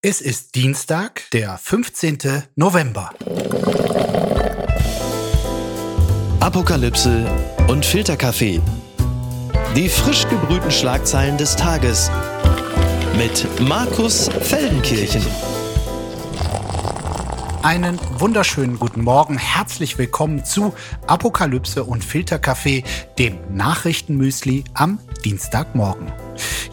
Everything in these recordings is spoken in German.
Es ist Dienstag, der 15. November. Apokalypse und Filterkaffee. Die frisch gebrühten Schlagzeilen des Tages mit Markus Feldenkirchen. Einen wunderschönen guten Morgen. Herzlich willkommen zu Apokalypse und Filterkaffee, dem Nachrichtenmüsli am Dienstagmorgen.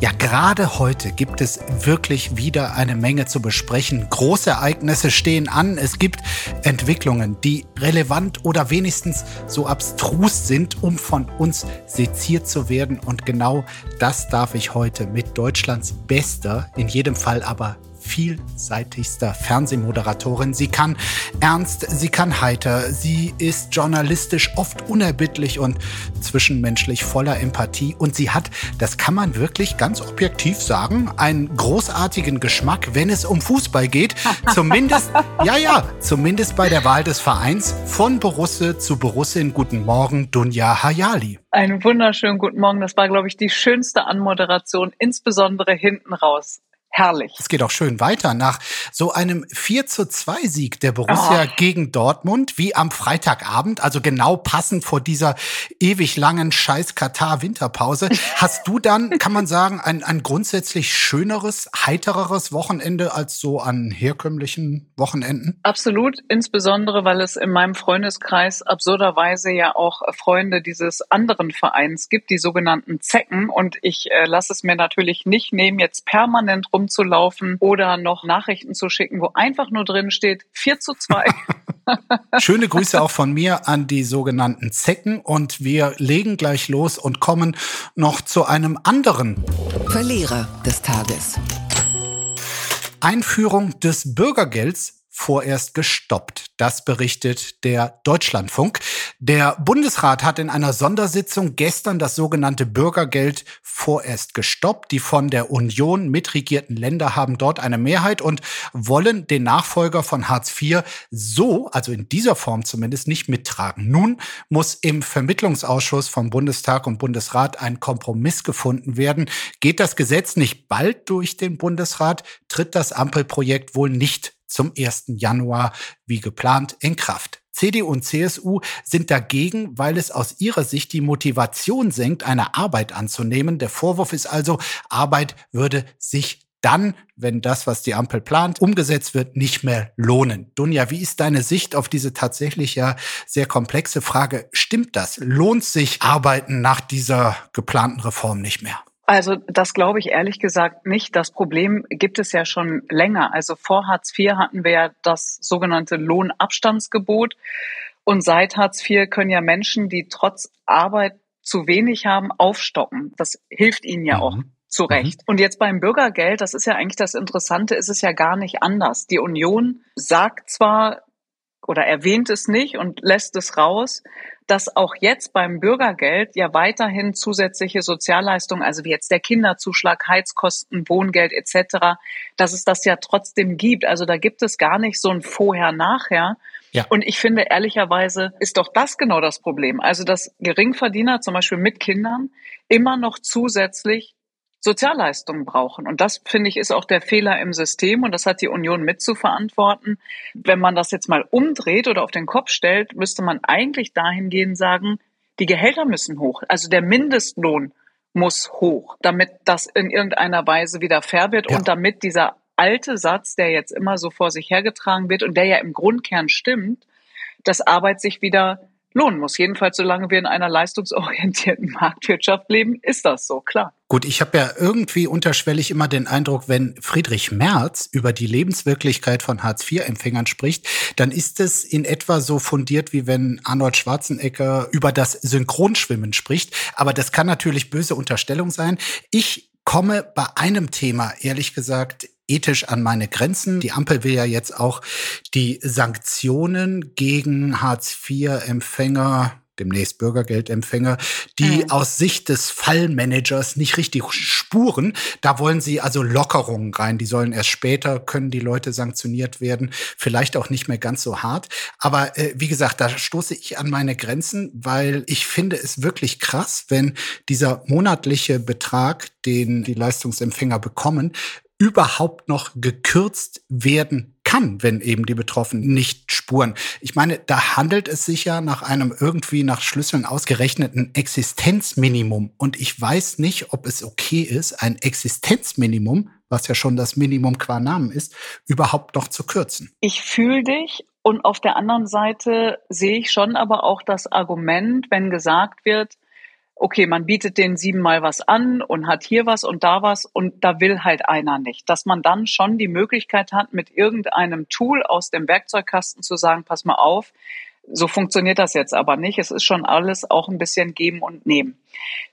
Ja, gerade heute gibt es wirklich wieder eine Menge zu besprechen. Großereignisse stehen an. Es gibt Entwicklungen, die relevant oder wenigstens so abstrus sind, um von uns seziert zu werden. Und genau das darf ich heute mit Deutschlands bester, in jedem Fall aber vielseitigster Fernsehmoderatorin. Sie kann ernst, sie kann heiter, sie ist journalistisch oft unerbittlich und zwischenmenschlich voller Empathie und sie hat, das kann man wirklich ganz objektiv sagen, einen großartigen Geschmack, wenn es um Fußball geht. Zumindest, ja, ja, zumindest bei der Wahl des Vereins von Borusse zu Borussin. Guten Morgen, Dunja Hayali. Einen wunderschönen guten Morgen. Das war, glaube ich, die schönste Anmoderation, insbesondere hinten raus herrlich. Es geht auch schön weiter. Nach so einem 4 zu 2 Sieg der Borussia oh. gegen Dortmund, wie am Freitagabend, also genau passend vor dieser ewig langen scheiß Katar-Winterpause, hast du dann, kann man sagen, ein, ein grundsätzlich schöneres, heitereres Wochenende als so an herkömmlichen Wochenenden? Absolut, insbesondere, weil es in meinem Freundeskreis absurderweise ja auch Freunde dieses anderen Vereins gibt, die sogenannten Zecken. Und ich äh, lasse es mir natürlich nicht nehmen, jetzt permanent rum rumzulaufen oder noch Nachrichten zu schicken, wo einfach nur drin steht 4 zu 2. Schöne Grüße auch von mir an die sogenannten Zecken und wir legen gleich los und kommen noch zu einem anderen Verlierer des Tages. Einführung des Bürgergelds vorerst gestoppt. Das berichtet der Deutschlandfunk. Der Bundesrat hat in einer Sondersitzung gestern das sogenannte Bürgergeld vorerst gestoppt. Die von der Union mitregierten Länder haben dort eine Mehrheit und wollen den Nachfolger von Hartz IV so, also in dieser Form zumindest, nicht mittragen. Nun muss im Vermittlungsausschuss vom Bundestag und Bundesrat ein Kompromiss gefunden werden. Geht das Gesetz nicht bald durch den Bundesrat, tritt das Ampelprojekt wohl nicht zum 1. Januar wie geplant in Kraft. CDU und CSU sind dagegen, weil es aus ihrer Sicht die Motivation senkt, eine Arbeit anzunehmen. Der Vorwurf ist also, Arbeit würde sich dann, wenn das, was die Ampel plant, umgesetzt wird, nicht mehr lohnen. Dunja, wie ist deine Sicht auf diese tatsächlich ja sehr komplexe Frage? Stimmt das? Lohnt sich Arbeiten nach dieser geplanten Reform nicht mehr? Also das glaube ich ehrlich gesagt nicht. Das Problem gibt es ja schon länger. Also vor Hartz IV hatten wir ja das sogenannte Lohnabstandsgebot. Und seit Hartz IV können ja Menschen, die trotz Arbeit zu wenig haben, aufstocken. Das hilft ihnen ja auch. Mhm. Zu Recht. Mhm. Und jetzt beim Bürgergeld, das ist ja eigentlich das Interessante, ist es ja gar nicht anders. Die Union sagt zwar oder erwähnt es nicht und lässt es raus, dass auch jetzt beim Bürgergeld ja weiterhin zusätzliche Sozialleistungen, also wie jetzt der Kinderzuschlag, Heizkosten, Wohngeld etc., dass es das ja trotzdem gibt. Also da gibt es gar nicht so ein Vorher-Nachher. Ja. Und ich finde, ehrlicherweise ist doch das genau das Problem. Also, dass Geringverdiener zum Beispiel mit Kindern immer noch zusätzlich Sozialleistungen brauchen. Und das, finde ich, ist auch der Fehler im System. Und das hat die Union mit zu verantworten. Wenn man das jetzt mal umdreht oder auf den Kopf stellt, müsste man eigentlich dahingehend sagen, die Gehälter müssen hoch. Also der Mindestlohn muss hoch, damit das in irgendeiner Weise wieder fair wird ja. und damit dieser alte Satz, der jetzt immer so vor sich hergetragen wird und der ja im Grundkern stimmt, dass Arbeit sich wieder lohnen muss. Jedenfalls, solange wir in einer leistungsorientierten Marktwirtschaft leben, ist das so, klar. Gut, ich habe ja irgendwie unterschwellig immer den Eindruck, wenn Friedrich Merz über die Lebenswirklichkeit von Hartz-IV-Empfängern spricht, dann ist es in etwa so fundiert, wie wenn Arnold Schwarzenegger über das Synchronschwimmen spricht. Aber das kann natürlich böse Unterstellung sein. Ich komme bei einem Thema, ehrlich gesagt, ethisch an meine Grenzen. Die Ampel will ja jetzt auch die Sanktionen gegen Hartz-IV-Empfänger demnächst Bürgergeldempfänger, die mhm. aus Sicht des Fallmanagers nicht richtig spuren. Da wollen sie also Lockerungen rein. Die sollen erst später, können die Leute sanktioniert werden. Vielleicht auch nicht mehr ganz so hart. Aber äh, wie gesagt, da stoße ich an meine Grenzen, weil ich finde es wirklich krass, wenn dieser monatliche Betrag, den die Leistungsempfänger bekommen, überhaupt noch gekürzt werden kann, wenn eben die Betroffenen nicht spuren. Ich meine, da handelt es sich ja nach einem irgendwie nach Schlüsseln ausgerechneten Existenzminimum. Und ich weiß nicht, ob es okay ist, ein Existenzminimum, was ja schon das Minimum qua Namen ist, überhaupt noch zu kürzen. Ich fühle dich und auf der anderen Seite sehe ich schon aber auch das Argument, wenn gesagt wird, okay, man bietet den siebenmal was an und hat hier was und da was und da will halt einer nicht. Dass man dann schon die Möglichkeit hat, mit irgendeinem Tool aus dem Werkzeugkasten zu sagen, pass mal auf, so funktioniert das jetzt aber nicht. Es ist schon alles auch ein bisschen geben und nehmen.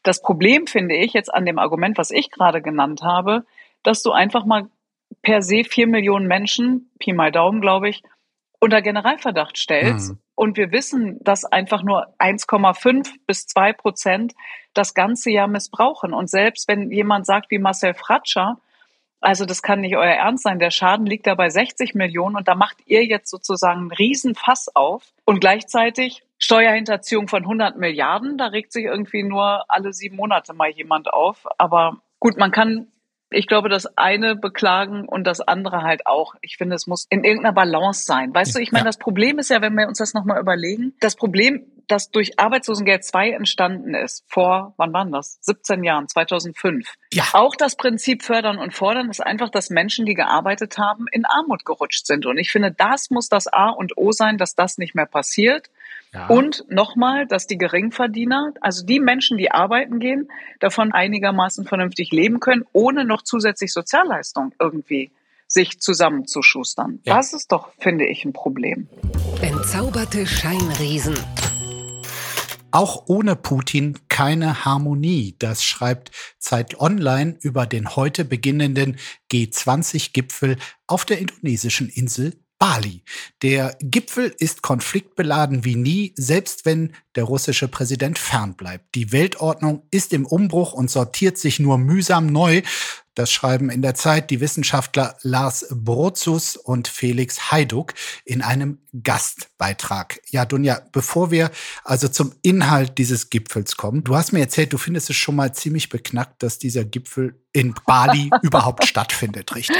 Das Problem finde ich jetzt an dem Argument, was ich gerade genannt habe, dass du einfach mal per se vier Millionen Menschen, Pi mal Daumen, glaube ich, unter Generalverdacht stellst. Mhm. Und wir wissen, dass einfach nur 1,5 bis 2 Prozent das ganze Jahr missbrauchen. Und selbst wenn jemand sagt wie Marcel Fratscher, also das kann nicht euer Ernst sein, der Schaden liegt da bei 60 Millionen und da macht ihr jetzt sozusagen einen Riesenfass auf und gleichzeitig Steuerhinterziehung von 100 Milliarden, da regt sich irgendwie nur alle sieben Monate mal jemand auf. Aber gut, man kann ich glaube, das eine beklagen und das andere halt auch. Ich finde, es muss in irgendeiner Balance sein. Weißt du, ich meine, ja. das Problem ist ja, wenn wir uns das nochmal überlegen, das Problem, das durch Arbeitslosengeld 2 entstanden ist, vor, wann waren das? 17 Jahren, 2005. Ja. Auch das Prinzip fördern und fordern ist einfach, dass Menschen, die gearbeitet haben, in Armut gerutscht sind. Und ich finde, das muss das A und O sein, dass das nicht mehr passiert. Ja. Und nochmal, dass die Geringverdiener, also die Menschen, die arbeiten gehen, davon einigermaßen vernünftig leben können, ohne noch zusätzlich Sozialleistung irgendwie sich zusammenzuschustern. Ja. Das ist doch, finde ich, ein Problem. Entzauberte Scheinriesen. Auch ohne Putin keine Harmonie. Das schreibt Zeit Online über den heute beginnenden G20-Gipfel auf der indonesischen Insel Bali. Der Gipfel ist konfliktbeladen wie nie, selbst wenn der russische Präsident fernbleibt. Die Weltordnung ist im Umbruch und sortiert sich nur mühsam neu. Das schreiben in der Zeit die Wissenschaftler Lars Brozus und Felix Heiduk in einem Gastbeitrag. Ja, Dunja, bevor wir also zum Inhalt dieses Gipfels kommen, du hast mir erzählt, du findest es schon mal ziemlich beknackt, dass dieser Gipfel in Bali überhaupt stattfindet, richtig?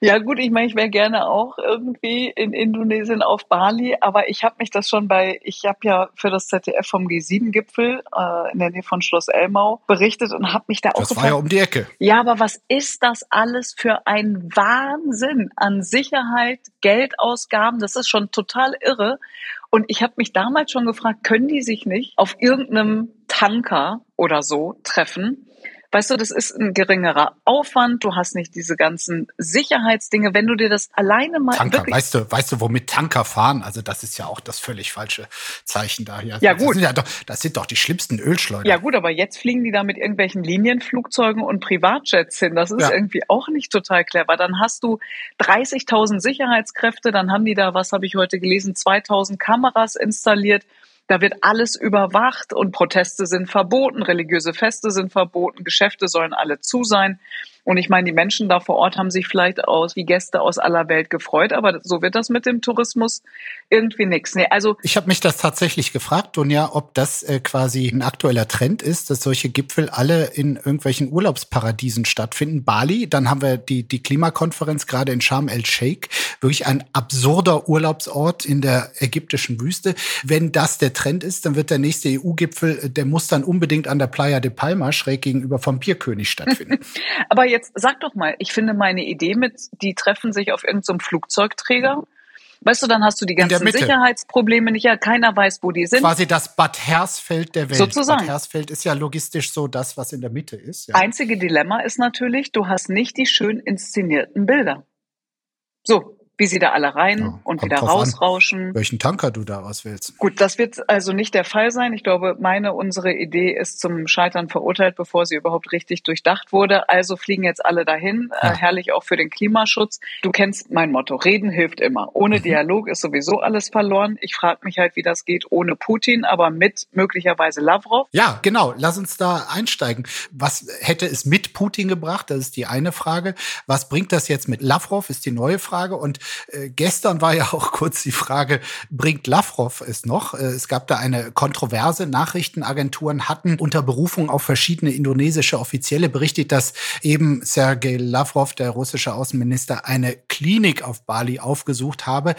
Ja gut, ich meine, ich wäre gerne auch irgendwie in Indonesien auf Bali, aber ich habe mich das schon bei, ich habe ja für das ZDF vom G7-Gipfel äh, in der Nähe von Schloss Elmau berichtet und habe mich da das auch. Das war ja um die Ecke. Ja, aber was ist das alles für ein Wahnsinn an Sicherheit, Geldausgaben? Das ist schon total irre. Und ich habe mich damals schon gefragt, können die sich nicht auf irgendeinem Tanker oder so treffen Weißt du, das ist ein geringerer Aufwand. Du hast nicht diese ganzen Sicherheitsdinge. Wenn du dir das alleine mal Tanker, weißt du, weißt du, womit Tanker fahren? Also das ist ja auch das völlig falsche Zeichen da hier. Ja gut, das sind, ja doch, das sind doch die schlimmsten Ölschleuder. Ja gut, aber jetzt fliegen die da mit irgendwelchen Linienflugzeugen und Privatjets hin. Das ist ja. irgendwie auch nicht total clever. Dann hast du 30.000 Sicherheitskräfte. Dann haben die da, was habe ich heute gelesen, 2.000 Kameras installiert. Da wird alles überwacht und Proteste sind verboten, religiöse Feste sind verboten, Geschäfte sollen alle zu sein. Und ich meine, die Menschen da vor Ort haben sich vielleicht aus wie Gäste aus aller Welt gefreut, aber so wird das mit dem Tourismus irgendwie nichts. Nee, also ich habe mich das tatsächlich gefragt, Dunja, ob das äh, quasi ein aktueller Trend ist, dass solche Gipfel alle in irgendwelchen Urlaubsparadiesen stattfinden. Bali, dann haben wir die die Klimakonferenz gerade in Sharm el Sheikh, wirklich ein absurder Urlaubsort in der ägyptischen Wüste. Wenn das der Trend ist, dann wird der nächste EU-Gipfel, äh, der muss dann unbedingt an der Playa de Palma schräg gegenüber vom Bierkönig stattfinden. aber jetzt sag doch mal, ich finde meine Idee mit, die treffen sich auf irgendeinem so Flugzeugträger. Weißt du, dann hast du die ganzen Sicherheitsprobleme nicht. Ja, keiner weiß, wo die sind. Quasi das Bad Hersfeld der Welt. Sozusagen. Bad Hersfeld ist ja logistisch so das, was in der Mitte ist. Ja. Einzige Dilemma ist natürlich, du hast nicht die schön inszenierten Bilder. So, wie sie da alle rein ja, und wieder rausrauschen. An, welchen Tanker du da auswählst. Gut, das wird also nicht der Fall sein. Ich glaube, meine, unsere Idee ist zum Scheitern verurteilt, bevor sie überhaupt richtig durchdacht wurde. Also fliegen jetzt alle dahin. Äh, ja. Herrlich auch für den Klimaschutz. Du kennst mein Motto. Reden hilft immer. Ohne mhm. Dialog ist sowieso alles verloren. Ich frage mich halt, wie das geht ohne Putin, aber mit möglicherweise Lavrov. Ja, genau. Lass uns da einsteigen. Was hätte es mit Putin gebracht? Das ist die eine Frage. Was bringt das jetzt mit Lavrov? Ist die neue Frage. Und äh, gestern war ja auch kurz die Frage, bringt Lavrov es noch? Äh, es gab da eine Kontroverse. Nachrichtenagenturen hatten unter Berufung auf verschiedene indonesische Offizielle berichtet, dass eben Sergei Lavrov, der russische Außenminister, eine Klinik auf Bali aufgesucht habe.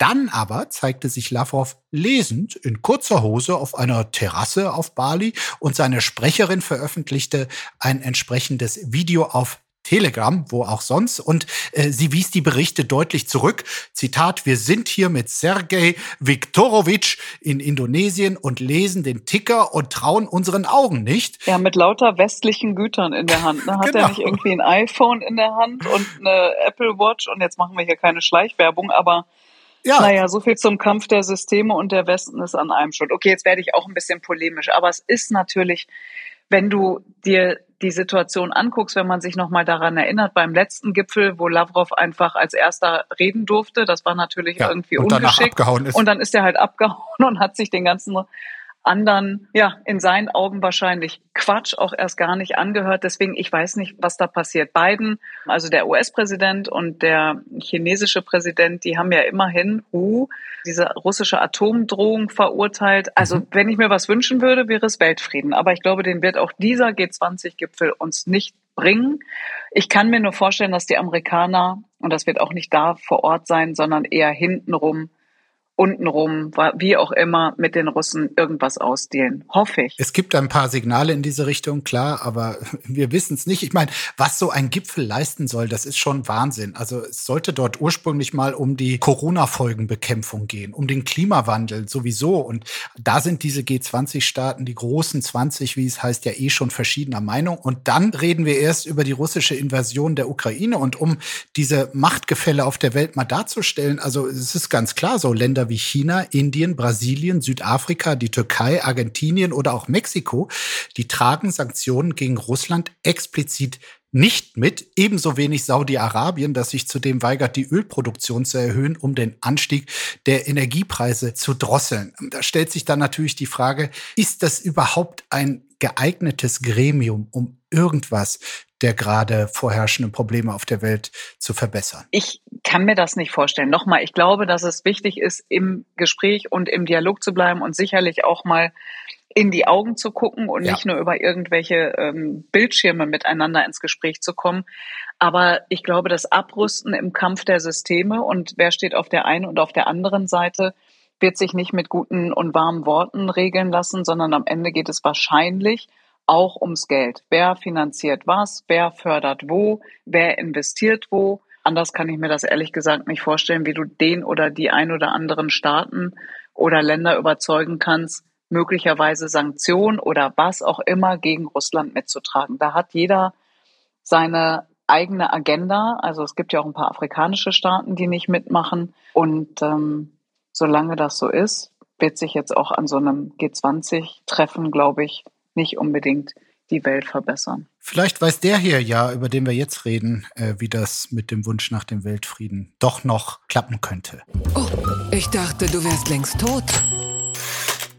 Dann aber zeigte sich Lavrov lesend in kurzer Hose auf einer Terrasse auf Bali und seine Sprecherin veröffentlichte ein entsprechendes Video auf Telegram, wo auch sonst. Und äh, sie wies die Berichte deutlich zurück. Zitat, wir sind hier mit Sergei Viktorovic in Indonesien und lesen den Ticker und trauen unseren Augen nicht. Ja, mit lauter westlichen Gütern in der Hand. Ne? Hat genau. er nicht irgendwie ein iPhone in der Hand und eine Apple Watch? Und jetzt machen wir hier keine Schleichwerbung, aber ja. Naja, so viel zum Kampf der Systeme und der Westen ist an einem schuld. Okay, jetzt werde ich auch ein bisschen polemisch, aber es ist natürlich, wenn du dir die Situation anguckst, wenn man sich nochmal daran erinnert, beim letzten Gipfel, wo Lavrov einfach als erster reden durfte, das war natürlich ja, irgendwie und ungeschickt. Abgehauen ist. Und dann ist er halt abgehauen und hat sich den ganzen anderen, ja, in seinen Augen wahrscheinlich Quatsch auch erst gar nicht angehört. Deswegen, ich weiß nicht, was da passiert. Biden, also der US-Präsident und der chinesische Präsident, die haben ja immerhin uh, diese russische Atomdrohung verurteilt. Also, mhm. wenn ich mir was wünschen würde, wäre es Weltfrieden. Aber ich glaube, den wird auch dieser G20-Gipfel uns nicht bringen. Ich kann mir nur vorstellen, dass die Amerikaner, und das wird auch nicht da vor Ort sein, sondern eher hintenrum untenrum, wie auch immer, mit den Russen irgendwas ausdealen. Hoffe ich. Es gibt ein paar Signale in diese Richtung, klar, aber wir wissen es nicht. Ich meine, was so ein Gipfel leisten soll, das ist schon Wahnsinn. Also es sollte dort ursprünglich mal um die Corona-Folgenbekämpfung gehen, um den Klimawandel sowieso. Und da sind diese G20-Staaten, die großen 20, wie es heißt, ja eh schon verschiedener Meinung. Und dann reden wir erst über die russische Invasion der Ukraine. Und um diese Machtgefälle auf der Welt mal darzustellen, also es ist ganz klar, so Länder wie China, Indien, Brasilien, Südafrika, die Türkei, Argentinien oder auch Mexiko, die tragen Sanktionen gegen Russland explizit nicht mit, ebenso wenig Saudi-Arabien, das sich zudem weigert, die Ölproduktion zu erhöhen, um den Anstieg der Energiepreise zu drosseln. Da stellt sich dann natürlich die Frage, ist das überhaupt ein geeignetes Gremium, um irgendwas der gerade vorherrschenden Probleme auf der Welt zu verbessern? Ich kann mir das nicht vorstellen. Nochmal, ich glaube, dass es wichtig ist, im Gespräch und im Dialog zu bleiben und sicherlich auch mal in die Augen zu gucken und ja. nicht nur über irgendwelche ähm, Bildschirme miteinander ins Gespräch zu kommen. Aber ich glaube, das Abrüsten im Kampf der Systeme und wer steht auf der einen und auf der anderen Seite, wird sich nicht mit guten und warmen Worten regeln lassen, sondern am Ende geht es wahrscheinlich auch ums Geld. Wer finanziert was? Wer fördert wo? Wer investiert wo? Anders kann ich mir das ehrlich gesagt nicht vorstellen, wie du den oder die ein oder anderen Staaten oder Länder überzeugen kannst, möglicherweise Sanktionen oder was auch immer gegen Russland mitzutragen. Da hat jeder seine eigene Agenda. Also es gibt ja auch ein paar afrikanische Staaten, die nicht mitmachen. Und ähm, solange das so ist, wird sich jetzt auch an so einem G20-Treffen, glaube ich, nicht unbedingt die Welt verbessern. Vielleicht weiß der hier ja, über den wir jetzt reden, äh, wie das mit dem Wunsch nach dem Weltfrieden doch noch klappen könnte. Oh, ich dachte, du wärst längst tot.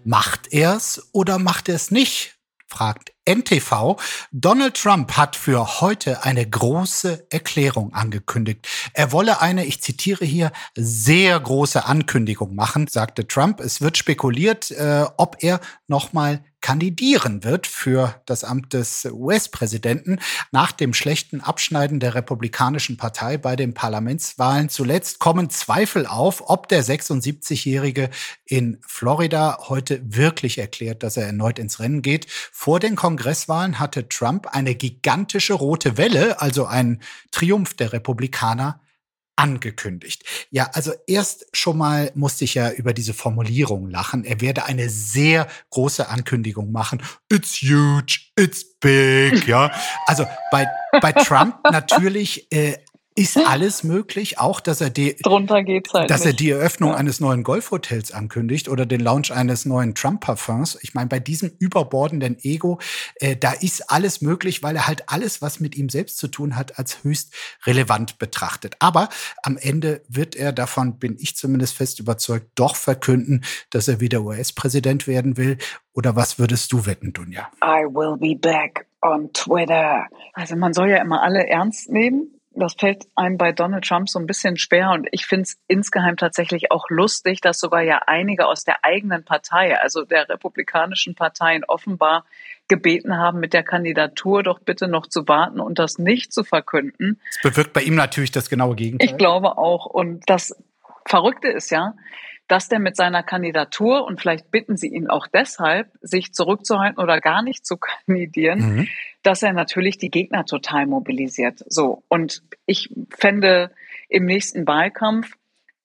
Macht er's oder macht er's nicht? fragt NTV. Donald Trump hat für heute eine große Erklärung angekündigt. Er wolle eine, ich zitiere hier, sehr große Ankündigung machen, sagte Trump. Es wird spekuliert, äh, ob er nochmal kandidieren wird für das Amt des US-Präsidenten nach dem schlechten Abschneiden der Republikanischen Partei bei den Parlamentswahlen. Zuletzt kommen Zweifel auf, ob der 76-Jährige in Florida heute wirklich erklärt, dass er erneut ins Rennen geht. Vor den Kongresswahlen hatte Trump eine gigantische rote Welle, also einen Triumph der Republikaner, angekündigt. Ja, also erst schon mal musste ich ja über diese Formulierung lachen. Er werde eine sehr große Ankündigung machen. It's huge, it's big, ja. Also bei, bei Trump natürlich äh, ist alles möglich, auch dass er die, Drunter geht's halt dass nicht. er die Eröffnung ja. eines neuen Golfhotels ankündigt oder den Launch eines neuen Trump-Parfums. Ich meine, bei diesem überbordenden Ego, äh, da ist alles möglich, weil er halt alles, was mit ihm selbst zu tun hat, als höchst relevant betrachtet. Aber am Ende wird er, davon bin ich zumindest fest überzeugt, doch verkünden, dass er wieder US-Präsident werden will. Oder was würdest du wetten, Dunja? I will be back on Twitter. Also man soll ja immer alle ernst nehmen das fällt einem bei Donald Trump so ein bisschen schwer und ich finde es insgeheim tatsächlich auch lustig, dass sogar ja einige aus der eigenen Partei, also der republikanischen Parteien offenbar gebeten haben, mit der Kandidatur doch bitte noch zu warten und das nicht zu verkünden. Das bewirkt bei ihm natürlich das genaue Gegenteil. Ich glaube auch. Und das Verrückte ist ja, dass der mit seiner Kandidatur und vielleicht bitten Sie ihn auch deshalb, sich zurückzuhalten oder gar nicht zu kandidieren, mhm. dass er natürlich die Gegner total mobilisiert. So. Und ich fände im nächsten Wahlkampf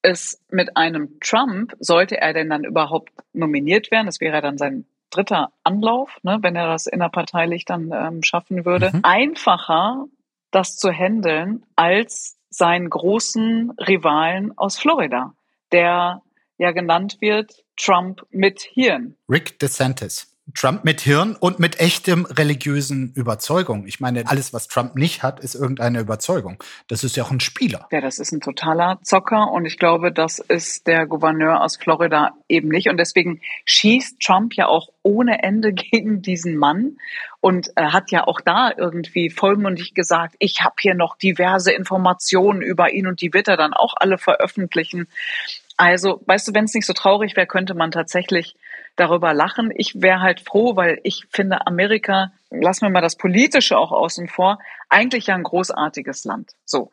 es mit einem Trump, sollte er denn dann überhaupt nominiert werden, das wäre dann sein dritter Anlauf, ne, wenn er das innerparteilich dann ähm, schaffen würde, mhm. einfacher, das zu handeln als seinen großen Rivalen aus Florida, der ja genannt wird, Trump mit Hirn. Rick DeSantis. Trump mit Hirn und mit echtem religiösen Überzeugung. Ich meine, alles, was Trump nicht hat, ist irgendeine Überzeugung. Das ist ja auch ein Spieler. Ja, das ist ein totaler Zocker und ich glaube, das ist der Gouverneur aus Florida eben nicht. Und deswegen schießt Trump ja auch ohne Ende gegen diesen Mann und äh, hat ja auch da irgendwie vollmundig gesagt, ich habe hier noch diverse Informationen über ihn und die wird er dann auch alle veröffentlichen. Also, weißt du, wenn es nicht so traurig wäre, könnte man tatsächlich darüber lachen. Ich wäre halt froh, weil ich finde Amerika, lassen wir mal das Politische auch außen vor, eigentlich ja ein großartiges Land. So.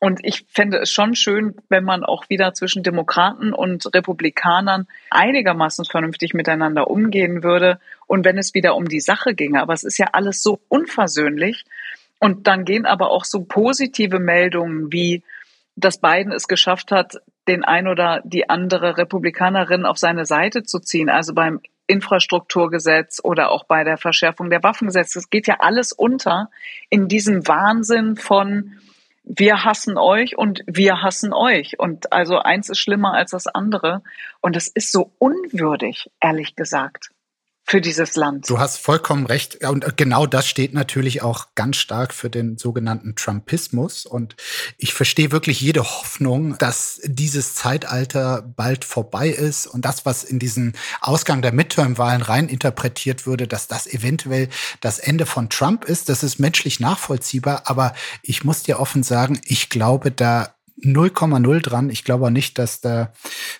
Und ich fände es schon schön, wenn man auch wieder zwischen Demokraten und Republikanern einigermaßen vernünftig miteinander umgehen würde und wenn es wieder um die Sache ginge. Aber es ist ja alles so unversöhnlich. Und dann gehen aber auch so positive Meldungen wie, dass Biden es geschafft hat, den ein oder die andere Republikanerin auf seine Seite zu ziehen, also beim Infrastrukturgesetz oder auch bei der Verschärfung der Waffengesetze. Es geht ja alles unter in diesem Wahnsinn von wir hassen euch und wir hassen euch. Und also eins ist schlimmer als das andere. Und es ist so unwürdig, ehrlich gesagt für dieses Land. Du hast vollkommen recht. Und genau das steht natürlich auch ganz stark für den sogenannten Trumpismus. Und ich verstehe wirklich jede Hoffnung, dass dieses Zeitalter bald vorbei ist und das, was in diesen Ausgang der Midterm-Wahlen rein interpretiert würde, dass das eventuell das Ende von Trump ist. Das ist menschlich nachvollziehbar. Aber ich muss dir offen sagen, ich glaube da 0,0 dran. Ich glaube nicht, dass der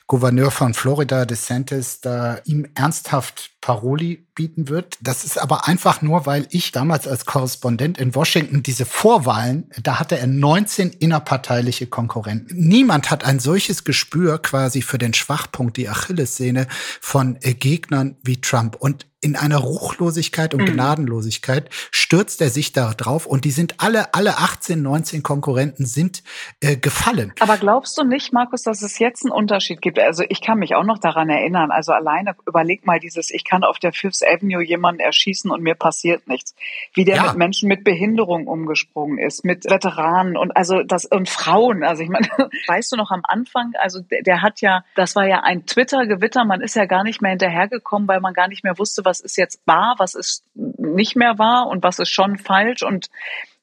Gouverneur von Florida, DeSantis, da ihm ernsthaft Paroli bieten wird. Das ist aber einfach nur, weil ich damals als Korrespondent in Washington diese Vorwahlen, da hatte er 19 innerparteiliche Konkurrenten. Niemand hat ein solches Gespür quasi für den Schwachpunkt, die Achillessehne von äh, Gegnern wie Trump. Und in einer Ruchlosigkeit und mhm. Gnadenlosigkeit stürzt er sich da drauf und die sind alle, alle 18, 19 Konkurrenten sind äh, gefallen. Aber glaubst du nicht, Markus, dass es jetzt einen Unterschied gibt? Also ich kann mich auch noch daran erinnern. Also alleine überleg mal dieses, ich kann auf der Fifth Avenue jemanden erschießen und mir passiert nichts. Wie der ja. mit Menschen mit Behinderung umgesprungen ist, mit Veteranen und also das und Frauen. Also ich meine, weißt du noch am Anfang, also der, der hat ja, das war ja ein Twitter-Gewitter, man ist ja gar nicht mehr hinterhergekommen, weil man gar nicht mehr wusste, was ist jetzt wahr, was ist nicht mehr wahr und was ist schon falsch und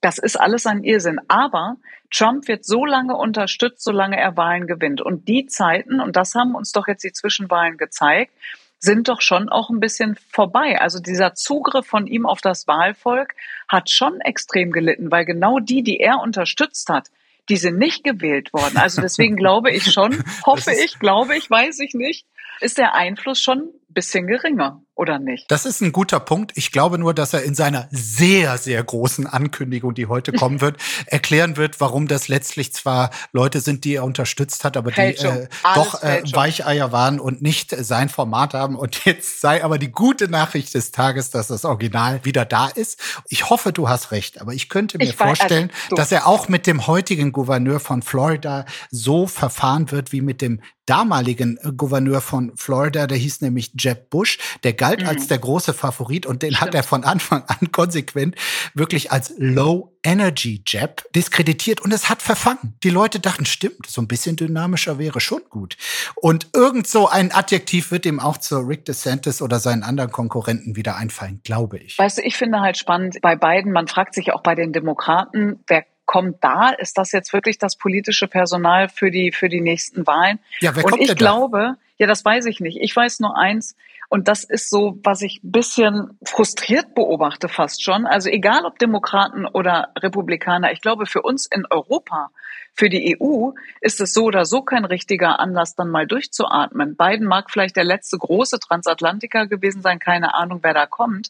das ist alles ein Irrsinn. Aber Trump wird so lange unterstützt, solange er Wahlen gewinnt. Und die Zeiten, und das haben uns doch jetzt die Zwischenwahlen gezeigt, sind doch schon auch ein bisschen vorbei. Also dieser Zugriff von ihm auf das Wahlvolk hat schon extrem gelitten, weil genau die, die er unterstützt hat, die sind nicht gewählt worden. Also deswegen glaube ich schon, hoffe ich, glaube ich, weiß ich nicht, ist der Einfluss schon bisschen geringer, oder nicht? Das ist ein guter Punkt. Ich glaube nur, dass er in seiner sehr, sehr großen Ankündigung, die heute kommen wird, erklären wird, warum das letztlich zwar Leute sind, die er unterstützt hat, aber Fälschung. die äh, doch äh, Weicheier waren und nicht sein Format haben. Und jetzt sei aber die gute Nachricht des Tages, dass das Original wieder da ist. Ich hoffe, du hast recht, aber ich könnte mir ich vorstellen, weiß, also, dass er auch mit dem heutigen Gouverneur von Florida so verfahren wird wie mit dem damaligen äh, Gouverneur von Florida, der hieß nämlich Jeb Bush, der galt mhm. als der große Favorit und den Stimmt. hat er von Anfang an konsequent wirklich als Low Energy Jab diskreditiert und es hat verfangen. Die Leute dachten, stimmt, so ein bisschen dynamischer wäre schon gut. Und irgend so ein Adjektiv wird ihm auch zu Rick DeSantis oder seinen anderen Konkurrenten wieder einfallen, glaube ich. Weißt du, ich finde halt spannend bei beiden, man fragt sich auch bei den Demokraten, wer kommt da? Ist das jetzt wirklich das politische Personal für die, für die nächsten Wahlen? Ja, wer kommt Und ich denn glaube, Ja, das weiß ich nicht. Ich weiß nur eins, und das ist so, was ich bisschen frustriert beobachte fast schon. Also egal ob Demokraten oder Republikaner, ich glaube für uns in Europa, für die EU ist es so oder so kein richtiger Anlass, dann mal durchzuatmen. Biden mag vielleicht der letzte große Transatlantiker gewesen sein, keine Ahnung, wer da kommt.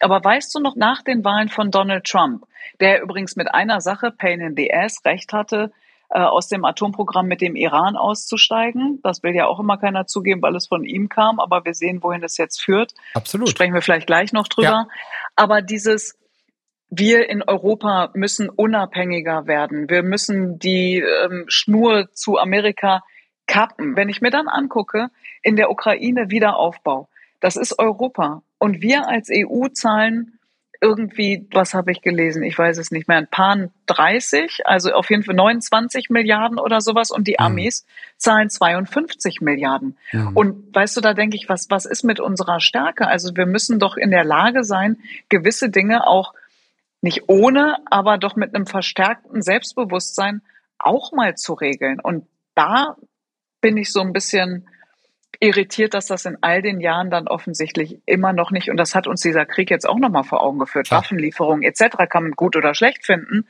Aber weißt du noch nach den Wahlen von Donald Trump, der übrigens mit einer Sache, Pain in the Ass, recht hatte, äh, aus dem Atomprogramm mit dem Iran auszusteigen. Das will ja auch immer keiner zugeben, weil es von ihm kam, aber wir sehen, wohin es jetzt führt. Absolut. Sprechen wir vielleicht gleich noch drüber. Ja. Aber dieses, wir in Europa müssen unabhängiger werden. Wir müssen die ähm, Schnur zu Amerika kappen. Wenn ich mir dann angucke, in der Ukraine Wiederaufbau, das ist Europa. Und wir als EU zahlen irgendwie, was habe ich gelesen? Ich weiß es nicht mehr. Ein paar 30, also auf jeden Fall 29 Milliarden oder sowas und die mhm. Amis mhm. zahlen 52 Milliarden. Mhm. Und weißt du, da denke ich, was, was ist mit unserer Stärke? Also wir müssen doch in der Lage sein, gewisse Dinge auch nicht ohne, aber doch mit einem verstärkten Selbstbewusstsein auch mal zu regeln. Und da bin ich so ein bisschen, irritiert, dass das in all den Jahren dann offensichtlich immer noch nicht, und das hat uns dieser Krieg jetzt auch nochmal vor Augen geführt, ja. Waffenlieferungen etc. kann man gut oder schlecht finden.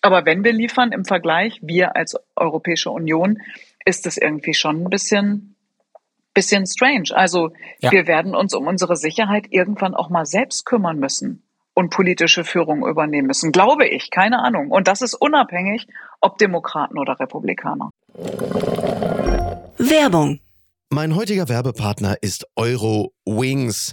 Aber wenn wir liefern im Vergleich, wir als Europäische Union, ist es irgendwie schon ein bisschen, bisschen strange. Also ja. wir werden uns um unsere Sicherheit irgendwann auch mal selbst kümmern müssen und politische Führung übernehmen müssen. Glaube ich, keine Ahnung. Und das ist unabhängig, ob Demokraten oder Republikaner. Werbung mein heutiger Werbepartner ist Euro Wings.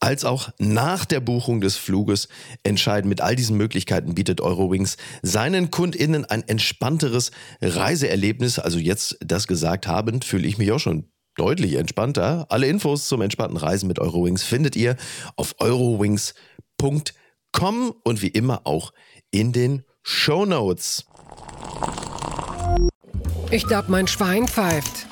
als auch nach der Buchung des Fluges entscheiden. Mit all diesen Möglichkeiten bietet Eurowings seinen KundInnen ein entspannteres Reiseerlebnis. Also jetzt das gesagt habend, fühle ich mich auch schon deutlich entspannter. Alle Infos zum entspannten Reisen mit Eurowings findet ihr auf eurowings.com und wie immer auch in den Show Notes. Ich glaube, mein Schwein pfeift.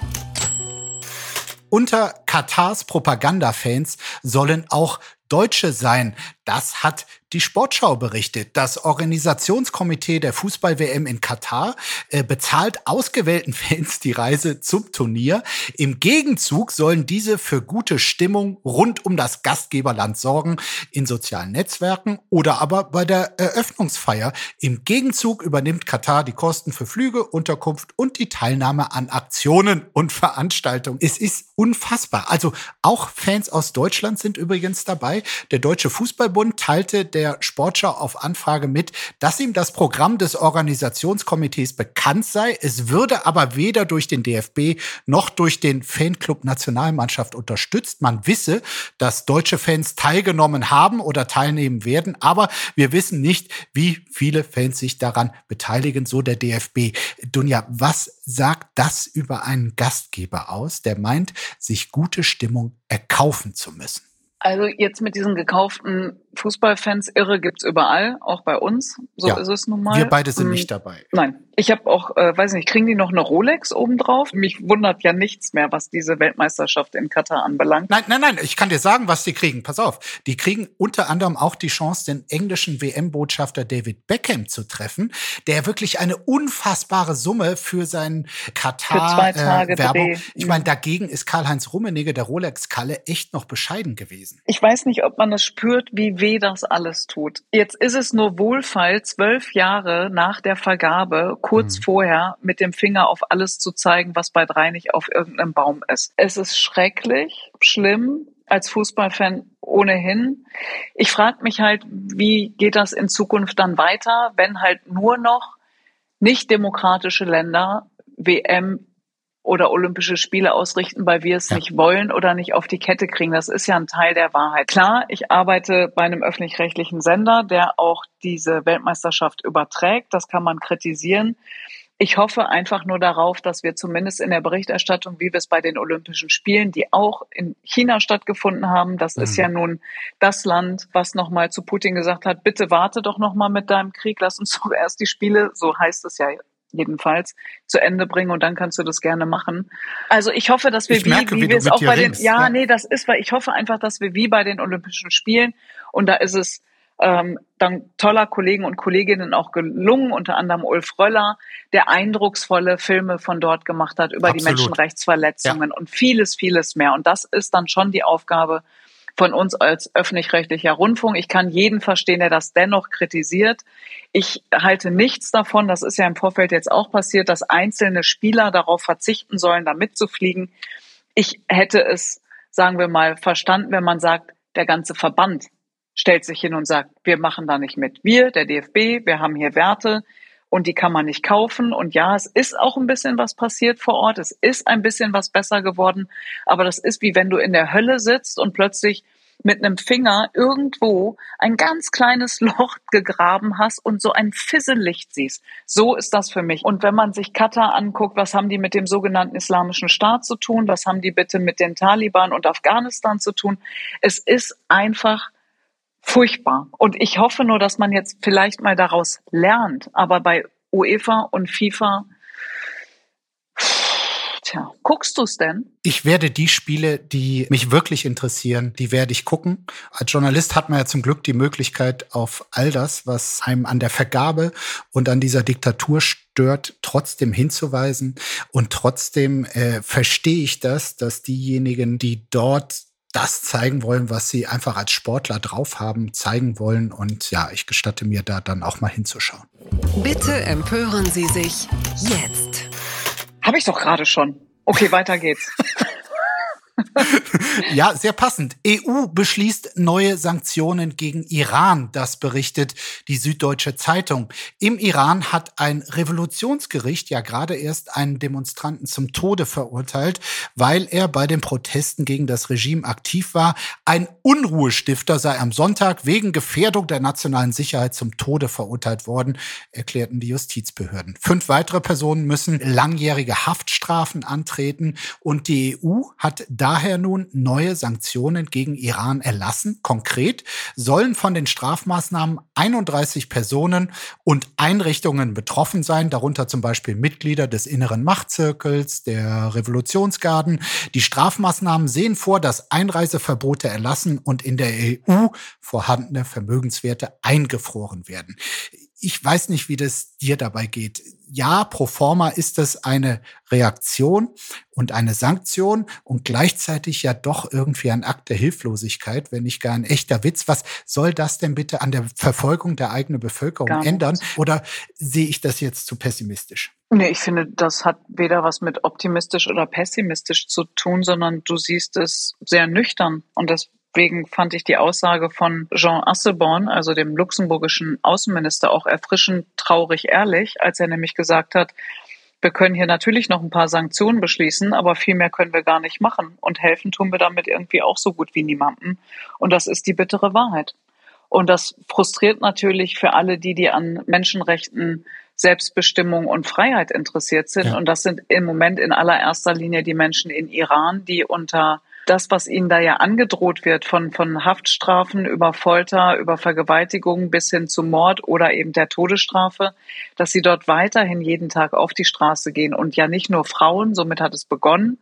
Unter Katars Propagandafans sollen auch Deutsche sein. Das hat die Sportschau berichtet. Das Organisationskomitee der Fußball-WM in Katar äh, bezahlt ausgewählten Fans die Reise zum Turnier. Im Gegenzug sollen diese für gute Stimmung rund um das Gastgeberland sorgen, in sozialen Netzwerken oder aber bei der Eröffnungsfeier. Im Gegenzug übernimmt Katar die Kosten für Flüge, Unterkunft und die Teilnahme an Aktionen und Veranstaltungen. Es ist unfassbar. Also auch Fans aus Deutschland sind übrigens dabei. Der Deutsche Fußballbund teilte der Sportschau auf Anfrage mit, dass ihm das Programm des Organisationskomitees bekannt sei. Es würde aber weder durch den DFB noch durch den Fanclub Nationalmannschaft unterstützt. Man wisse, dass deutsche Fans teilgenommen haben oder teilnehmen werden, aber wir wissen nicht, wie viele Fans sich daran beteiligen, so der DFB. Dunja, was sagt das über einen Gastgeber aus, der meint, sich gute Stimmung erkaufen zu müssen? Also jetzt mit diesen gekauften Fußballfans, irre gibt's überall, auch bei uns. So Ja. ist es nun mal. Wir beide sind Mm, nicht dabei. Nein, ich habe auch, äh, weiß nicht, kriegen die noch eine Rolex obendrauf? Mich wundert ja nichts mehr, was diese Weltmeisterschaft in Katar anbelangt. Nein, nein, nein, ich kann dir sagen, was die kriegen. Pass auf. Die kriegen unter anderem auch die Chance, den englischen WM-Botschafter David Beckham zu treffen, der wirklich eine unfassbare Summe für seinen Katar Für zwei Tage äh. Ich meine, dagegen ist Karl-Heinz Rummenigge, der Rolex-Kalle, echt noch bescheiden gewesen. Ich weiß nicht, ob man es spürt, wie weh das alles tut. Jetzt ist es nur wohlfeil, zwölf Jahre nach der Vergabe, kurz Mhm. vorher, mit dem Finger auf alles zu zeigen, was bei drei nicht auf irgendeinem Baum ist. Es ist schrecklich, schlimm, als Fußballfan ohnehin. Ich frage mich halt, wie geht das in Zukunft dann weiter, wenn halt nur noch nicht demokratische Länder WM oder Olympische Spiele ausrichten, weil wir es Ja. nicht wollen oder nicht auf die Kette kriegen. Das ist ja ein Teil der Wahrheit. Klar, ich arbeite bei einem öffentlich-rechtlichen Sender, der auch diese Weltmeisterschaft überträgt. Das kann man kritisieren. Ich hoffe einfach nur darauf, dass wir zumindest in der Berichterstattung, wie wir es bei den Olympischen Spielen, die auch in China stattgefunden haben, das ist Mhm. ja nun das Land, was nochmal zu Putin gesagt hat, bitte warte doch nochmal mit deinem Krieg, lass uns doch erst die Spiele, so heißt es ja jedenfalls, zu Ende bringen und dann kannst du das gerne machen. Also ich hoffe, dass wir Ich wie, merke, wie wie wir es auch bei den, ringst, ja, ja. nee, das ist, weil ich hoffe einfach, dass wir wie bei den Olympischen Spielen und da ist es ähm, dank toller Kollegen und Kolleginnen auch gelungen, unter anderem Ulf Röller, der eindrucksvolle Filme von dort gemacht hat über die Absolut. Menschenrechtsverletzungen und vieles, vieles mehr. Und das ist dann schon die Aufgabe von uns als öffentlich-rechtlicher Rundfunk. Ich kann jeden verstehen, der das dennoch kritisiert. Ich halte nichts davon, das ist ja im Vorfeld jetzt auch passiert, dass einzelne Spieler darauf verzichten sollen, da mitzufliegen. Ich hätte es, sagen wir mal, verstanden, wenn man sagt, der ganze Verband stellt sich hin und sagt, wir machen da nicht mit. Wir, der DFB, wir haben hier Werte und die kann man nicht kaufen. Und ja, es ist auch ein bisschen was passiert vor Ort. Es ist ein bisschen was besser geworden. Aber das ist wie wenn du in der Hölle sitzt und plötzlich mit einem Finger irgendwo ein ganz kleines Loch gegraben hast und so ein Fisselicht siehst. So ist das für mich. Und wenn man sich Katar anguckt, was haben die mit dem sogenannten Islamischen Staat zu tun? Was haben die bitte mit den Taliban und Afghanistan zu tun? Es ist einfach furchtbar. Und ich hoffe nur, dass man jetzt vielleicht mal daraus lernt. Aber bei UEFA und FIFA, tja, guckst du es denn? Ich werde die Spiele, die mich wirklich interessieren, die werde ich gucken. Als Journalist hat man ja zum Glück die Möglichkeit, auf all das, was einem an der Vergabe und an dieser Diktatur stört, trotzdem hinzuweisen. Und trotzdem äh, verstehe ich das, dass diejenigen, die dort das zeigen wollen, was sie einfach als Sportler drauf haben, zeigen wollen. Und ja, ich gestatte mir da dann auch mal hinzuschauen. Bitte empören Sie sich jetzt. Habe ich doch gerade schon. Okay, weiter geht's. Ja, sehr passend. EU beschließt neue Sanktionen gegen Iran, das berichtet die Süddeutsche Zeitung. Im Iran hat ein Revolutionsgericht ja gerade erst einen Demonstranten zum Tode verurteilt, weil er bei den Protesten gegen das Regime aktiv war. Ein Unruhestifter sei am Sonntag wegen Gefährdung der nationalen Sicherheit zum Tode verurteilt worden, erklärten die Justizbehörden. Fünf weitere Personen müssen langjährige Haftstrafen antreten und die EU hat daher nun neue Sanktionen gegen Iran erlassen. Konkret sollen von den Strafmaßnahmen 31 Personen und Einrichtungen betroffen sein, darunter zum Beispiel Mitglieder des inneren Machtzirkels, der Revolutionsgarden. Die Strafmaßnahmen sehen vor, dass Einreiseverbote erlassen und in der EU vorhandene Vermögenswerte eingefroren werden. Ich weiß nicht, wie das dir dabei geht. Ja, pro forma ist das eine Reaktion und eine Sanktion und gleichzeitig ja doch irgendwie ein Akt der Hilflosigkeit, wenn nicht gar ein echter Witz. Was soll das denn bitte an der Verfolgung der eigenen Bevölkerung ändern? Oder sehe ich das jetzt zu pessimistisch? Nee, ich finde, das hat weder was mit optimistisch oder pessimistisch zu tun, sondern du siehst es sehr nüchtern. Und deswegen fand ich die Aussage von Jean Asselborn, also dem luxemburgischen Außenminister, auch erfrischend traurig ehrlich, als er nämlich gesagt hat, wir können hier natürlich noch ein paar Sanktionen beschließen, aber viel mehr können wir gar nicht machen. Und helfen tun wir damit irgendwie auch so gut wie niemandem. Und das ist die bittere Wahrheit. Und das frustriert natürlich für alle die, die an Menschenrechten, Selbstbestimmung und Freiheit interessiert sind. Ja. Und das sind im Moment in allererster Linie die Menschen in Iran, die unter das, was ihnen da ja angedroht wird, von, von Haftstrafen über Folter, über Vergewaltigung bis hin zu Mord oder eben der Todesstrafe, dass sie dort weiterhin jeden Tag auf die Straße gehen und ja nicht nur Frauen, somit hat es begonnen,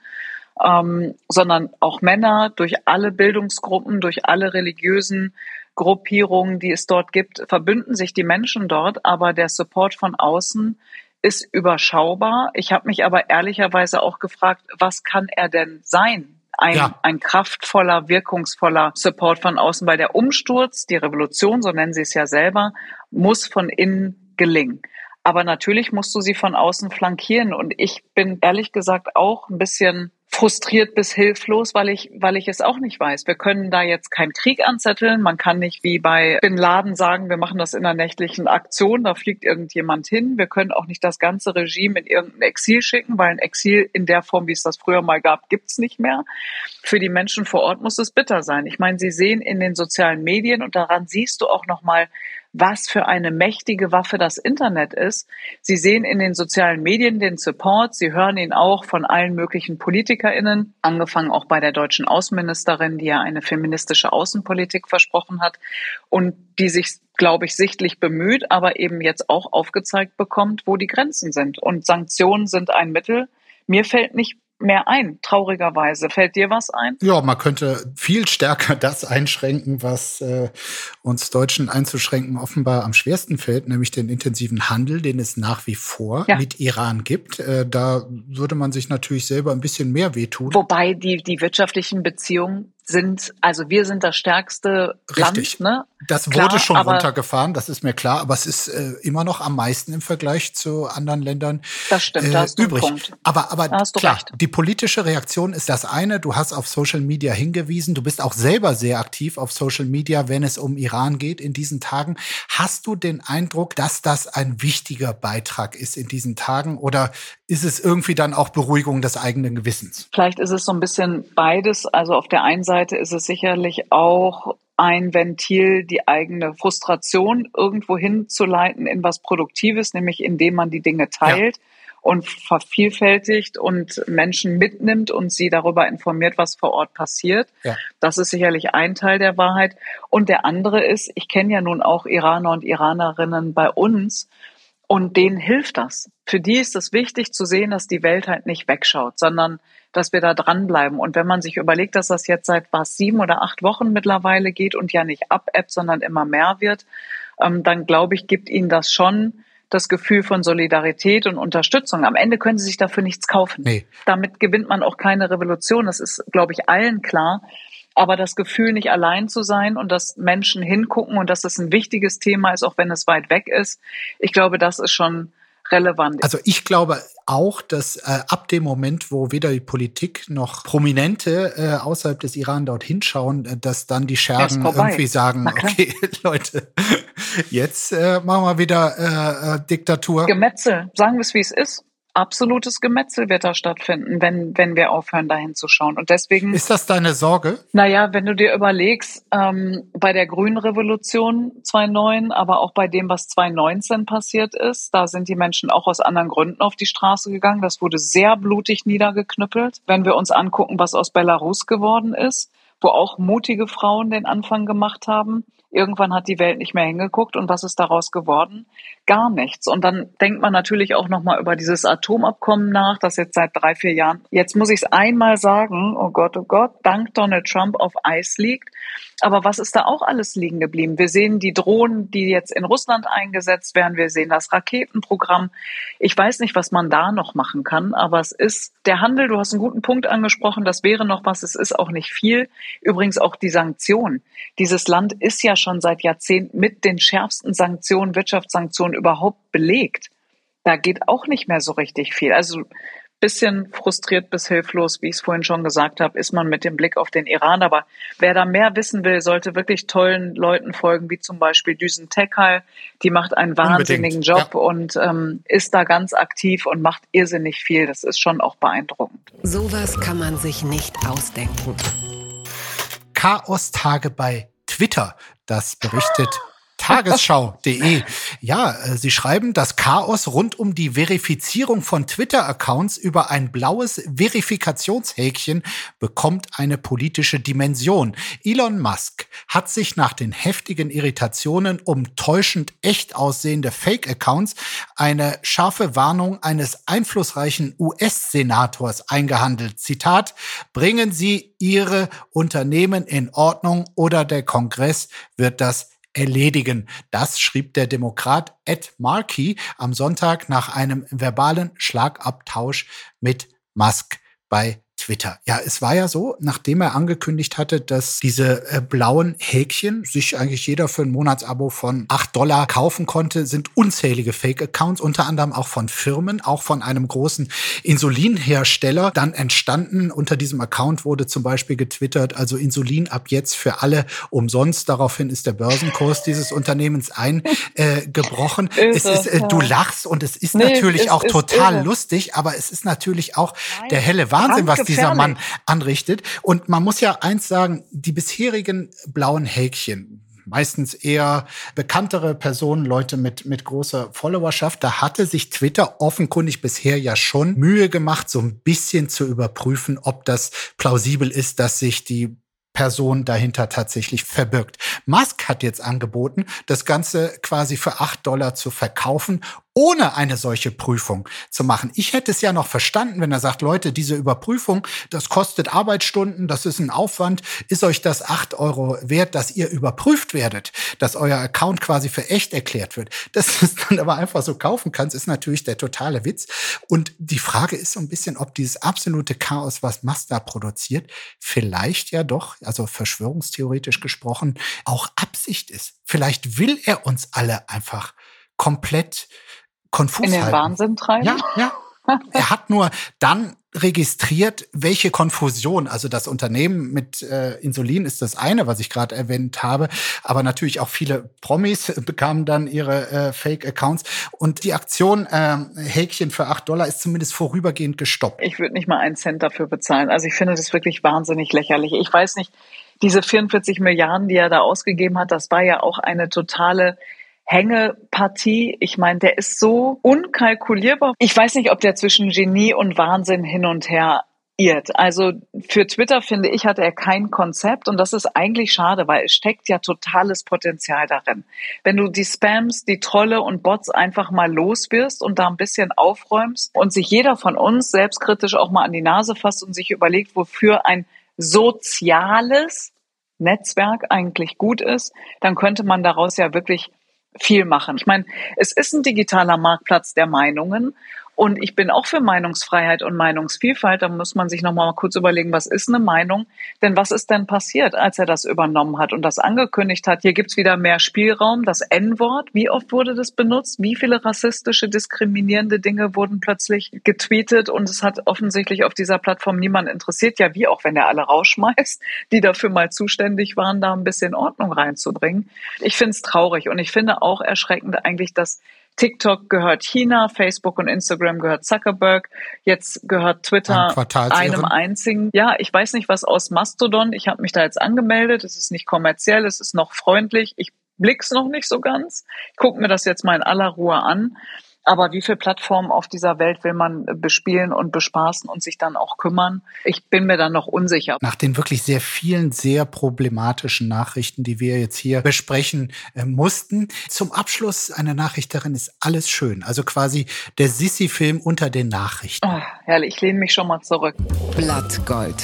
ähm, sondern auch Männer durch alle Bildungsgruppen, durch alle religiösen Gruppierungen, die es dort gibt, verbünden sich die Menschen dort, aber der Support von außen ist überschaubar. Ich habe mich aber ehrlicherweise auch gefragt, was kann er denn sein? Ein, ja. ein kraftvoller, wirkungsvoller Support von außen, weil der Umsturz, die Revolution, so nennen sie es ja selber, muss von innen gelingen. Aber natürlich musst du sie von außen flankieren. Und ich bin ehrlich gesagt auch ein bisschen frustriert bis hilflos, weil ich, weil ich es auch nicht weiß. Wir können da jetzt keinen Krieg anzetteln. Man kann nicht wie bei Bin Laden sagen, wir machen das in einer nächtlichen Aktion, da fliegt irgendjemand hin. Wir können auch nicht das ganze Regime in irgendein Exil schicken, weil ein Exil in der Form, wie es das früher mal gab, gibt's nicht mehr. Für die Menschen vor Ort muss es bitter sein. Ich meine, Sie sehen in den sozialen Medien und daran siehst du auch nochmal, was für eine mächtige Waffe das Internet ist. Sie sehen in den sozialen Medien den Support, Sie hören ihn auch von allen möglichen PolitikerInnen, angefangen auch bei der deutschen Außenministerin, die ja eine feministische Außenpolitik versprochen hat und die sich, glaube ich, sichtlich bemüht, aber eben jetzt auch aufgezeigt bekommt, wo die Grenzen sind. Und Sanktionen sind ein Mittel. Mir fällt nicht mehr ein, traurigerweise. Fällt dir was ein? Ja, man könnte viel stärker das einschränken, was äh, uns Deutschen einzuschränken offenbar am schwersten fällt, nämlich den intensiven Handel, den es nach wie vor ja. mit Iran gibt. Äh, da würde man sich natürlich selber ein bisschen mehr wehtun. Wobei die, die wirtschaftlichen Beziehungen sind, also wir sind das stärkste Richtig. Land. Ne? Das wurde klar, schon runtergefahren, das ist mir klar, aber es ist äh, immer noch am meisten im Vergleich zu anderen Ländern das stimmt, äh, da hast du übrig. Punkt. Aber, aber klar, recht. die politische Reaktion ist das eine. Du hast auf Social Media hingewiesen, du bist auch selber sehr aktiv auf Social Media, wenn es um Iran geht in diesen Tagen. Hast du den Eindruck, dass das ein wichtiger Beitrag ist in diesen Tagen oder ist es irgendwie dann auch Beruhigung des eigenen Gewissens? Vielleicht ist es so ein bisschen beides. Also auf der einen Seite ist es sicherlich auch ein Ventil, die eigene Frustration irgendwo hinzuleiten in was Produktives, nämlich indem man die Dinge teilt. Ja und vervielfältigt und Menschen mitnimmt und sie darüber informiert, was vor Ort passiert. Ja. Das ist sicherlich ein Teil der Wahrheit. Und der andere ist, ich kenne ja nun auch Iraner und Iranerinnen bei uns und denen hilft das. Für die ist es wichtig zu sehen, dass die Welt halt nicht wegschaut, sondern dass wir da dranbleiben. Und wenn man sich überlegt, dass das jetzt seit was sieben oder acht Wochen mittlerweile geht und ja nicht ab-App, sondern immer mehr wird, ähm, dann glaube ich, gibt ihnen das schon das Gefühl von Solidarität und Unterstützung. Am Ende können sie sich dafür nichts kaufen. Nee. Damit gewinnt man auch keine Revolution. Das ist, glaube ich, allen klar. Aber das Gefühl, nicht allein zu sein und dass Menschen hingucken und dass das ein wichtiges Thema ist, auch wenn es weit weg ist, ich glaube, das ist schon relevant. Also ich glaube auch, dass äh, ab dem Moment, wo weder die Politik noch Prominente äh, außerhalb des Iran dort hinschauen, äh, dass dann die Schergen irgendwie sagen, okay, Leute, jetzt äh, machen wir wieder äh, äh, Diktatur. Gemetzel, sagen wir es, wie es ist absolutes Gemetzel wird da stattfinden, wenn, wenn wir aufhören, dahin zu schauen. Und deswegen. Ist das deine Sorge? Naja, wenn du dir überlegst, ähm, bei der Grünen Revolution 2009, aber auch bei dem, was 2019 passiert ist, da sind die Menschen auch aus anderen Gründen auf die Straße gegangen. Das wurde sehr blutig niedergeknüppelt. Wenn wir uns angucken, was aus Belarus geworden ist, wo auch mutige Frauen den Anfang gemacht haben. Irgendwann hat die Welt nicht mehr hingeguckt und was ist daraus geworden? Gar nichts. Und dann denkt man natürlich auch nochmal über dieses Atomabkommen nach, das jetzt seit drei, vier Jahren, jetzt muss ich es einmal sagen, oh Gott, oh Gott, dank Donald Trump auf Eis liegt. Aber was ist da auch alles liegen geblieben? Wir sehen die Drohnen, die jetzt in Russland eingesetzt werden. Wir sehen das Raketenprogramm. Ich weiß nicht, was man da noch machen kann, aber es ist der Handel. Du hast einen guten Punkt angesprochen. Das wäre noch was. Es ist auch nicht viel. Übrigens auch die Sanktionen. Dieses Land ist ja schon seit Jahrzehnten mit den schärfsten Sanktionen, Wirtschaftssanktionen überhaupt belegt. Da geht auch nicht mehr so richtig viel. Also bisschen frustriert bis hilflos, wie ich es vorhin schon gesagt habe, ist man mit dem Blick auf den Iran. Aber wer da mehr wissen will, sollte wirklich tollen Leuten folgen, wie zum Beispiel Düsen Tekal. Die macht einen wahnsinnigen Unbedingt, Job ja. und ähm, ist da ganz aktiv und macht irrsinnig viel. Das ist schon auch beeindruckend. Sowas kann man sich nicht ausdenken. Chaos-Tage bei Twitter. Das berichtet Tagesschau.de. Ja, äh, sie schreiben, das Chaos rund um die Verifizierung von Twitter-Accounts über ein blaues Verifikationshäkchen bekommt eine politische Dimension. Elon Musk hat sich nach den heftigen Irritationen um täuschend echt aussehende Fake-Accounts eine scharfe Warnung eines einflussreichen US-Senators eingehandelt. Zitat, bringen Sie Ihre Unternehmen in Ordnung oder der Kongress wird das erledigen. Das schrieb der Demokrat Ed Markey am Sonntag nach einem verbalen Schlagabtausch mit Musk bei Twitter. Ja, es war ja so, nachdem er angekündigt hatte, dass diese äh, blauen Häkchen sich eigentlich jeder für ein Monatsabo von 8 Dollar kaufen konnte, sind unzählige Fake-Accounts, unter anderem auch von Firmen, auch von einem großen Insulinhersteller, dann entstanden. Unter diesem Account wurde zum Beispiel getwittert, also Insulin ab jetzt für alle umsonst. Daraufhin ist der Börsenkurs dieses Unternehmens eingebrochen. Äh, es ist, äh, du lachst und es ist nee, natürlich es auch total irre. lustig, aber es ist natürlich auch Nein. der helle Wahnsinn, was die dieser Mann anrichtet. Und man muss ja eins sagen, die bisherigen blauen Häkchen, meistens eher bekanntere Personen, Leute mit, mit großer Followerschaft. Da hatte sich Twitter offenkundig bisher ja schon Mühe gemacht, so ein bisschen zu überprüfen, ob das plausibel ist, dass sich die Person dahinter tatsächlich verbirgt. Musk hat jetzt angeboten, das Ganze quasi für acht Dollar zu verkaufen ohne eine solche Prüfung zu machen. Ich hätte es ja noch verstanden, wenn er sagt, Leute, diese Überprüfung, das kostet Arbeitsstunden, das ist ein Aufwand. Ist euch das acht Euro wert, dass ihr überprüft werdet, dass euer Account quasi für echt erklärt wird? Dass du es dann aber einfach so kaufen kannst, ist natürlich der totale Witz. Und die Frage ist so ein bisschen, ob dieses absolute Chaos, was Mazda produziert, vielleicht ja doch, also verschwörungstheoretisch gesprochen, auch Absicht ist. Vielleicht will er uns alle einfach komplett konfus In den halten. Wahnsinn treiben? Ja, ja. er hat nur dann registriert, welche Konfusion, also das Unternehmen mit äh, Insulin ist das eine, was ich gerade erwähnt habe, aber natürlich auch viele Promis bekamen dann ihre äh, Fake-Accounts und die Aktion äh, Häkchen für acht Dollar ist zumindest vorübergehend gestoppt. Ich würde nicht mal einen Cent dafür bezahlen. Also ich finde das wirklich wahnsinnig lächerlich. Ich weiß nicht, diese 44 Milliarden, die er da ausgegeben hat, das war ja auch eine totale Hängepartie. Ich meine, der ist so unkalkulierbar. Ich weiß nicht, ob der zwischen Genie und Wahnsinn hin und her irrt. Also für Twitter finde ich, hat er kein Konzept und das ist eigentlich schade, weil es steckt ja totales Potenzial darin. Wenn du die Spams, die Trolle und Bots einfach mal los wirst und da ein bisschen aufräumst und sich jeder von uns selbstkritisch auch mal an die Nase fasst und sich überlegt, wofür ein soziales Netzwerk eigentlich gut ist, dann könnte man daraus ja wirklich viel machen. Ich meine, es ist ein digitaler Marktplatz der Meinungen und ich bin auch für Meinungsfreiheit und Meinungsvielfalt. Da muss man sich noch mal kurz überlegen, was ist eine Meinung? Denn was ist denn passiert, als er das übernommen hat und das angekündigt hat? Hier gibt's wieder mehr Spielraum. Das N-Wort, wie oft wurde das benutzt? Wie viele rassistische, diskriminierende Dinge wurden plötzlich getweetet? Und es hat offensichtlich auf dieser Plattform niemand interessiert. Ja, wie auch, wenn er alle rausschmeißt, die dafür mal zuständig waren, da ein bisschen Ordnung reinzubringen. Ich finde es traurig und ich finde auch erschreckend eigentlich, dass TikTok gehört China, Facebook und Instagram gehört Zuckerberg, jetzt gehört Twitter einem einzigen. Ja, ich weiß nicht, was aus Mastodon. Ich habe mich da jetzt angemeldet. Es ist nicht kommerziell, es ist noch freundlich. Ich blick's noch nicht so ganz. Ich gucke mir das jetzt mal in aller Ruhe an. Aber wie viele Plattformen auf dieser Welt will man bespielen und bespaßen und sich dann auch kümmern? Ich bin mir dann noch unsicher. Nach den wirklich sehr vielen, sehr problematischen Nachrichten, die wir jetzt hier besprechen äh, mussten. Zum Abschluss eine Nachricht darin ist alles schön. Also quasi der Sissi-Film unter den Nachrichten. Oh, herrlich, ich lehne mich schon mal zurück. Blattgold.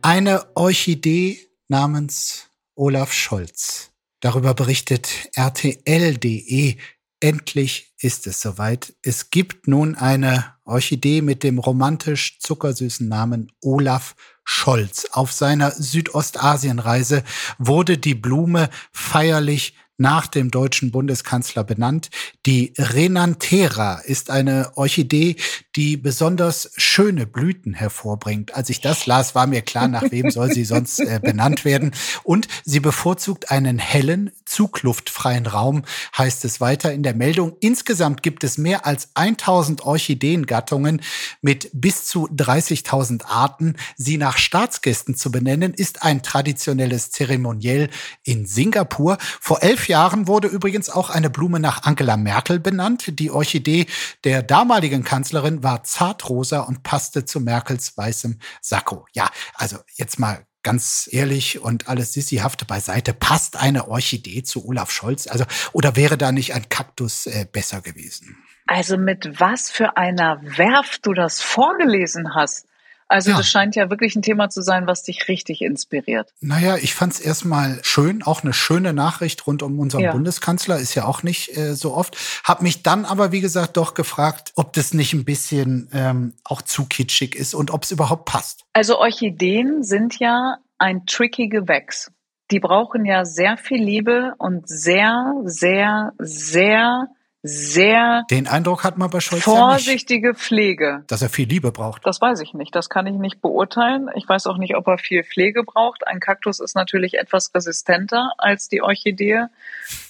Eine Orchidee namens Olaf Scholz Darüber berichtet RTL.de. Endlich ist es soweit. Es gibt nun eine Orchidee mit dem romantisch zuckersüßen Namen Olaf Scholz. Auf seiner Südostasienreise wurde die Blume feierlich nach dem deutschen Bundeskanzler benannt. Die Renantera ist eine Orchidee, die besonders schöne Blüten hervorbringt. Als ich das las, war mir klar, nach wem soll sie sonst äh, benannt werden. Und sie bevorzugt einen hellen, zugluftfreien Raum, heißt es weiter in der Meldung. Insgesamt gibt es mehr als 1000 Orchideengattungen mit bis zu 30.000 Arten. Sie nach Staatsgästen zu benennen, ist ein traditionelles Zeremoniell in Singapur. Vor elf Jahren wurde übrigens auch eine Blume nach Angela Merkel benannt. Die Orchidee der damaligen Kanzlerin war zartrosa und passte zu Merkels weißem Sakko. Ja, also jetzt mal ganz ehrlich und alles Sissihafte beiseite, passt eine Orchidee zu Olaf Scholz? Also, oder wäre da nicht ein Kaktus äh, besser gewesen? Also mit was für einer Werft du das vorgelesen hast. Also ja. das scheint ja wirklich ein Thema zu sein, was dich richtig inspiriert. Naja, ich fand es erstmal schön, auch eine schöne Nachricht rund um unseren ja. Bundeskanzler, ist ja auch nicht äh, so oft. Hab mich dann aber, wie gesagt, doch gefragt, ob das nicht ein bisschen ähm, auch zu kitschig ist und ob es überhaupt passt. Also Orchideen sind ja ein tricky Gewächs. Die brauchen ja sehr viel Liebe und sehr, sehr, sehr sehr den Eindruck hat man bei Scholz vorsichtige ja Pflege. Dass er viel Liebe braucht. Das weiß ich nicht. Das kann ich nicht beurteilen. Ich weiß auch nicht, ob er viel Pflege braucht. Ein Kaktus ist natürlich etwas resistenter als die Orchidee.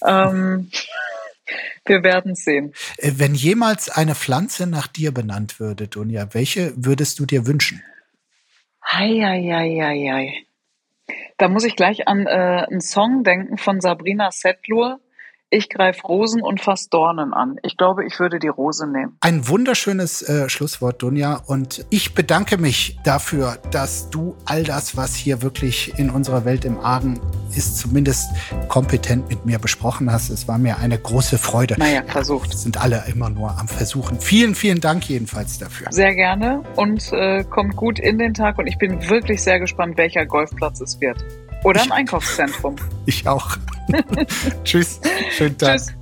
Ähm, wir werden sehen. Äh, wenn jemals eine Pflanze nach dir benannt würde, Dunja, welche würdest du dir wünschen? Hei. Da muss ich gleich an äh, einen Song denken von Sabrina Settler ich greife Rosen und fass Dornen an. Ich glaube, ich würde die Rose nehmen. Ein wunderschönes äh, Schlusswort, Dunja. Und ich bedanke mich dafür, dass du all das, was hier wirklich in unserer Welt im Argen ist, zumindest kompetent mit mir besprochen hast. Es war mir eine große Freude. Naja, versucht. Sind alle immer nur am Versuchen. Vielen, vielen Dank jedenfalls dafür. Sehr gerne und äh, kommt gut in den Tag. Und ich bin wirklich sehr gespannt, welcher Golfplatz es wird. Oder im Einkaufszentrum. Ich auch. Tschüss. Schönen Tag. Tschüss.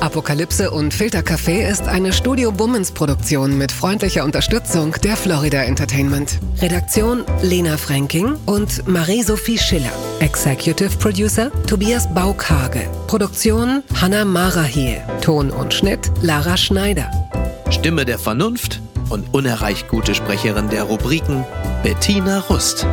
Apokalypse und Filtercafé ist eine Studio Bummens Produktion mit freundlicher Unterstützung der Florida Entertainment. Redaktion Lena Fränking und Marie-Sophie Schiller. Executive Producer Tobias Baukage. Produktion Hanna Marahiel. Ton und Schnitt Lara Schneider. Stimme der Vernunft und unerreicht gute Sprecherin der Rubriken Bettina Rust.